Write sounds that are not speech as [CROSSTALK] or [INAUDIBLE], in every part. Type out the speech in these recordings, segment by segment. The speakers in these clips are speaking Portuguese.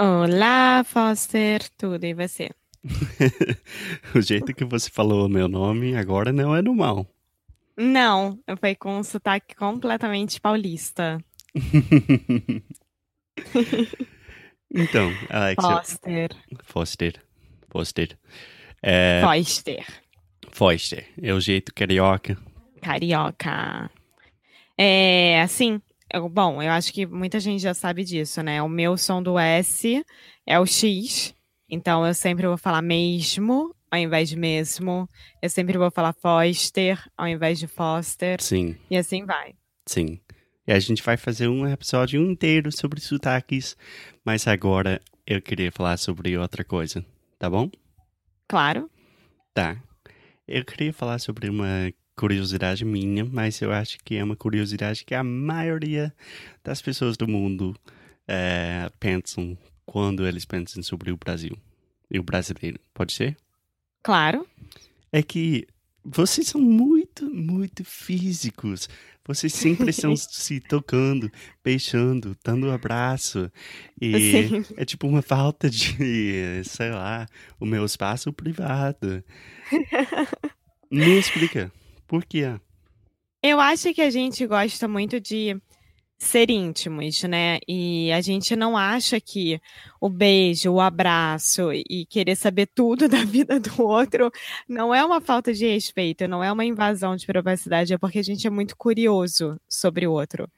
Olá, Foster, tudo e você? [LAUGHS] o jeito que você falou o meu nome agora não é normal. Não, foi com um sotaque completamente paulista. [LAUGHS] então, Alexia. Foster. Foster. Foster. É... Foster. Foster. É o jeito carioca. Carioca. É, assim, eu, bom, eu acho que muita gente já sabe disso, né? O meu som do S é o X, então eu sempre vou falar mesmo ao invés de mesmo. Eu sempre vou falar Foster ao invés de Foster. Sim. E assim vai. Sim. E a gente vai fazer um episódio inteiro sobre sotaques, mas agora eu queria falar sobre outra coisa, tá bom? Claro. Tá. Eu queria falar sobre uma curiosidade minha, mas eu acho que é uma curiosidade que a maioria das pessoas do mundo é, pensam quando eles pensam sobre o Brasil e o brasileiro. Pode ser? Claro. É que vocês são muito, muito físicos. Vocês sempre estão [LAUGHS] se tocando, beijando, dando um abraço. E Sim. é tipo uma falta de, [LAUGHS] sei lá, o meu espaço privado. [LAUGHS] Me explica, por quê? Eu acho que a gente gosta muito de ser íntimos, né? E a gente não acha que o beijo, o abraço e querer saber tudo [LAUGHS] da vida do outro não é uma falta de respeito, não é uma invasão de privacidade, é porque a gente é muito curioso sobre o outro.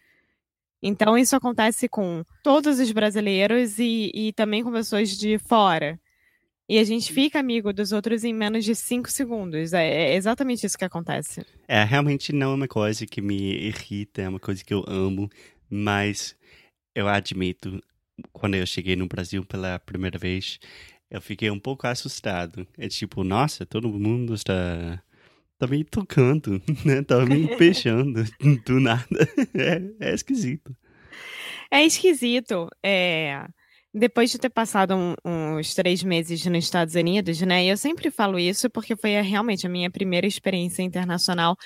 Então isso acontece com todos os brasileiros e, e também com pessoas de fora. E a gente fica amigo dos outros em menos de cinco segundos. É, é exatamente isso que acontece. É, realmente não é uma coisa que me irrita, é uma coisa que eu amo, mas eu admito, quando eu cheguei no Brasil pela primeira vez, eu fiquei um pouco assustado. É tipo, nossa, todo mundo está, está me tocando, [LAUGHS] né? Está me [LAUGHS] beijando do nada. [LAUGHS] É, é esquisito. É esquisito. É... Depois de ter passado um, uns três meses nos Estados Unidos, né? Eu sempre falo isso porque foi realmente a minha primeira experiência internacional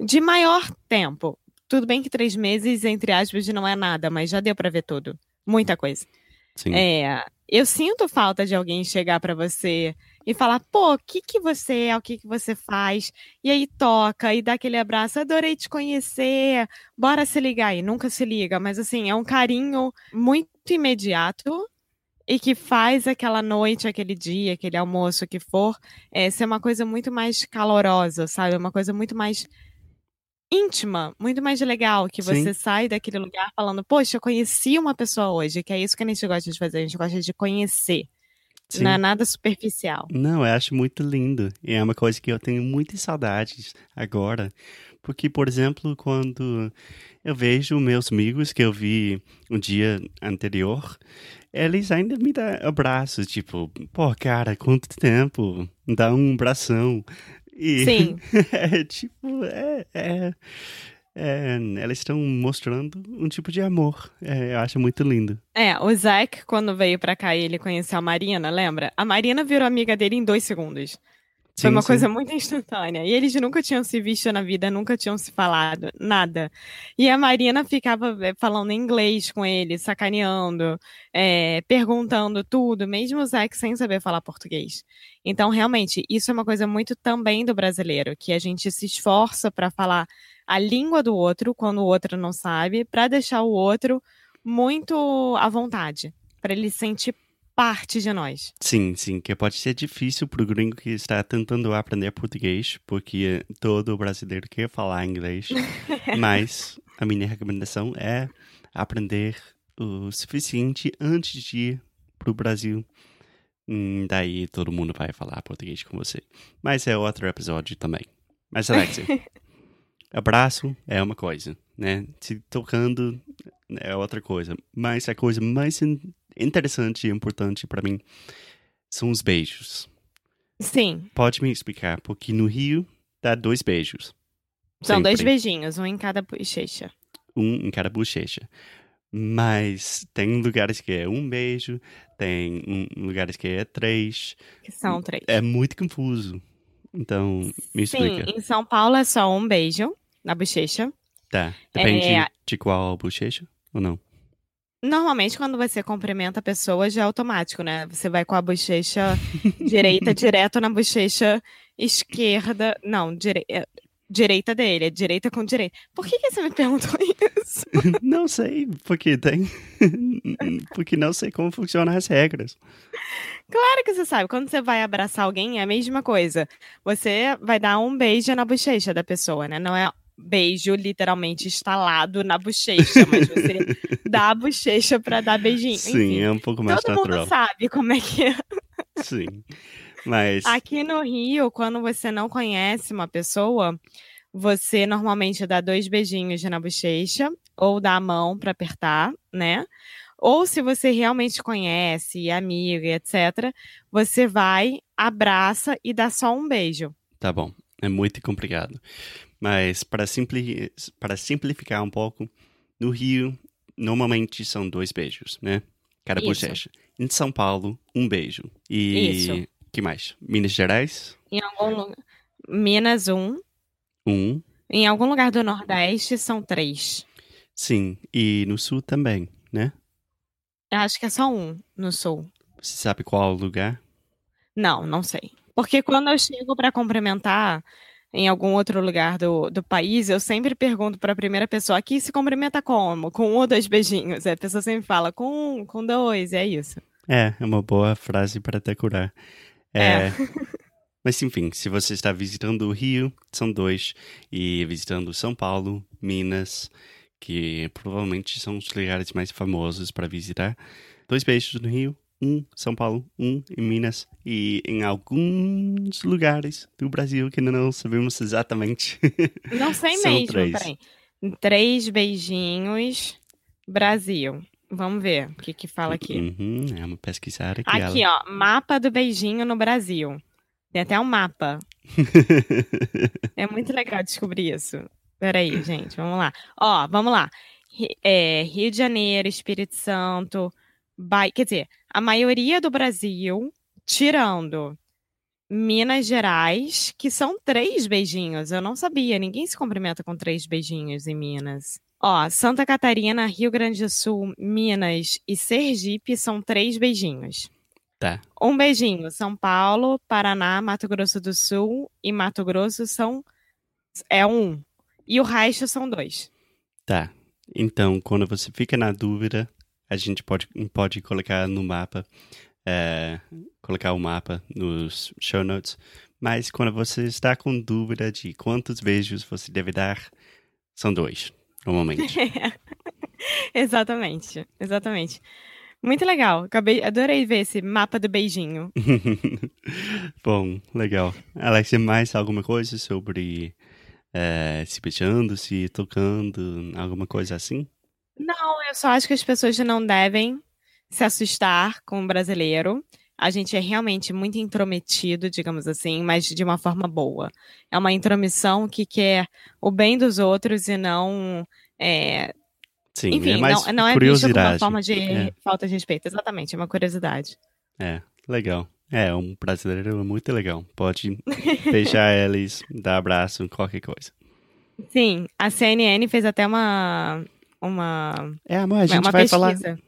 de maior tempo. Tudo bem que três meses, entre aspas, não é nada, mas já deu para ver tudo. Muita coisa. Sim. É, eu sinto falta de alguém chegar para você e falar, pô, o que que você é, o que que você faz, e aí toca e dá aquele abraço, adorei te conhecer, bora se ligar aí, nunca se liga, mas assim, é um carinho muito imediato e que faz aquela noite, aquele dia, aquele almoço que for, é, ser uma coisa muito mais calorosa, sabe? Uma coisa muito mais íntima, muito mais legal, que Sim. você sai daquele lugar falando, poxa, eu conheci uma pessoa hoje, que é isso que a gente gosta de fazer, a gente gosta de conhecer. Sim. Não é nada superficial. Não, eu acho muito lindo. E é uma coisa que eu tenho muitas saudades agora. Porque, por exemplo, quando eu vejo meus amigos que eu vi um dia anterior, eles ainda me dão abraços, tipo, pô, cara, quanto tempo? Dá um abração. E Sim. [LAUGHS] é tipo, é, é, é, elas estão mostrando um tipo de amor. É, eu acho muito lindo. É, o Zack, quando veio pra cá e ele conheceu a Marina, lembra? A Marina virou amiga dele em dois segundos. Foi Sim, uma sim. coisa muito instantânea. E eles nunca tinham se visto na vida, nunca tinham se falado, nada. E a Marina ficava eh, falando inglês com ele, sacaneando, eh, perguntando tudo, mesmo o Zack sem saber falar português. Então, realmente, isso é uma coisa muito também do brasileiro, que a gente se esforça para falar a língua do outro quando o outro não sabe, para deixar o outro muito à vontade, para ele se sentir parte de nós. Sim, sim, que pode ser difícil para o gringo que está tentando aprender português, porque todo brasileiro quer falar inglês, [LAUGHS] mas a minha recomendação é aprender o suficiente antes de ir para o Brasil. Hum, daí todo mundo vai falar português com você. Mas é outro episódio também. Mas, Alexia, [LAUGHS] abraço é uma coisa, né? Se tocando é outra coisa. Mas a coisa mais interessante e importante para mim são os beijos. Sim. Pode me explicar? Porque no Rio dá dois beijos. São Sempre. dois beijinhos, um em cada bochecha. Um em cada bochecha. Mas tem lugares que é um beijo, tem um, lugares que é três. Que são três. É muito confuso. Então, me Sim, explica. em São Paulo é só um beijo na bochecha. Tá. Depende É- de qual bochecha ou não? Normalmente, quando você cumprimenta a pessoa, já é automático, né? Você vai com a bochecha [LAUGHS] direita direto na bochecha esquerda. Não, é, direita dele, é direita com direita. Por que, que você me perguntou [LAUGHS] isso? [LAUGHS] não sei, porque tem. porque não sei como funcionam as regras. Claro que você sabe, quando você vai abraçar alguém, é a mesma coisa. Você vai dar um beijo na bochecha da pessoa, né? Não é beijo literalmente instalado na bochecha, mas você [LAUGHS] dá a bochecha pra dar beijinho. Sim, Enfim, é um pouco mais todo natural. mundo sabe como é que é. Sim. Mas. Aqui no Rio, quando você não conhece uma pessoa, você normalmente dá dois beijinhos na bochecha ou dá a mão para apertar, né? Ou se você realmente conhece, é amigo e etc., você vai, abraça e dá só um beijo. Tá bom, é muito complicado. Mas para simpli para simplificar um pouco, no Rio, normalmente são dois beijos, né? Cada Isso. bochecha. Em São Paulo, um beijo. E Isso. que mais? Minas Gerais, Em algum lugar. Minas, um. um. Em algum lugar do Nordeste, são três. Sim, e no Sul também, né? Eu acho que é só um no Sul. Você sabe qual lugar? Não, não sei. Porque quando eu chego para cumprimentar em algum outro lugar do, do país, eu sempre pergunto para a primeira pessoa: aqui se cumprimenta como? Com um ou dois beijinhos? A pessoa sempre fala: com um, com dois, é isso. É, é uma boa frase para decorar. É. É. [LAUGHS] Mas enfim, se você está visitando o Rio, são dois. E visitando São Paulo, Minas, que provavelmente são os lugares mais famosos para visitar. Dois beijos no Rio, um São Paulo, um em Minas. E em alguns lugares do Brasil que ainda não sabemos exatamente. [LAUGHS] Não sei São mesmo, três. peraí. Três beijinhos, Brasil. Vamos ver o que que fala aqui. Uhum, é uma pesquisada que Aqui, ó, mapa do beijinho no Brasil. Tem até um mapa. [LAUGHS] É muito legal descobrir isso. Peraí, gente, vamos lá. Ó, vamos lá. É, Rio de Janeiro, Espírito Santo, Bahia, quer dizer, a maioria do Brasil, tirando Minas Gerais, que são três beijinhos. Eu não sabia, ninguém se cumprimenta com três beijinhos em Minas. Ó, Santa Catarina, Rio Grande do Sul, Minas e Sergipe são três beijinhos. Tá. Um beijinho. São Paulo, Paraná, Mato Grosso do Sul e Mato Grosso são é um. E o resto são dois. Tá. Então, quando você fica na dúvida, a gente pode, pode colocar no mapa, é, colocar o mapa nos show notes. Mas quando você está com dúvida de quantos beijos você deve dar, são dois, normalmente. [LAUGHS] exatamente, exatamente. Muito legal. Acabei, adorei ver esse mapa do beijinho. [LAUGHS] Bom, legal. Alexia, mais alguma coisa sobre é, se beijando, se tocando, alguma coisa assim? Não, eu só acho que as pessoas não devem se assustar com o brasileiro. A gente é realmente muito intrometido, digamos assim, mas de uma forma boa. É uma intromissão que quer o bem dos outros e não é, Sim, Enfim, é mais não, não é como uma curiosidade. forma de É. falta de respeito. Exatamente, é uma curiosidade. É, legal. É, um brasileiro é muito legal. Pode beijar eles, dar abraço, qualquer coisa. Sim, a CNN fez até uma uma, É, amor, a gente vai falar pesquisa.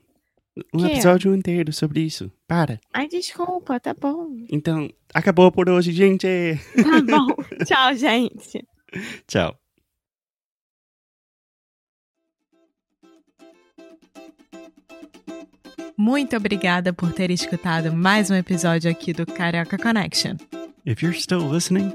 um Que? episódio inteiro sobre isso. Para. Ai, desculpa, tá bom. Então, acabou por hoje, gente. Tá [LAUGHS] bom. Tchau, gente. Tchau. Muito obrigada por ter escutado mais um episódio aqui do Carioca Connection. If you're still listening,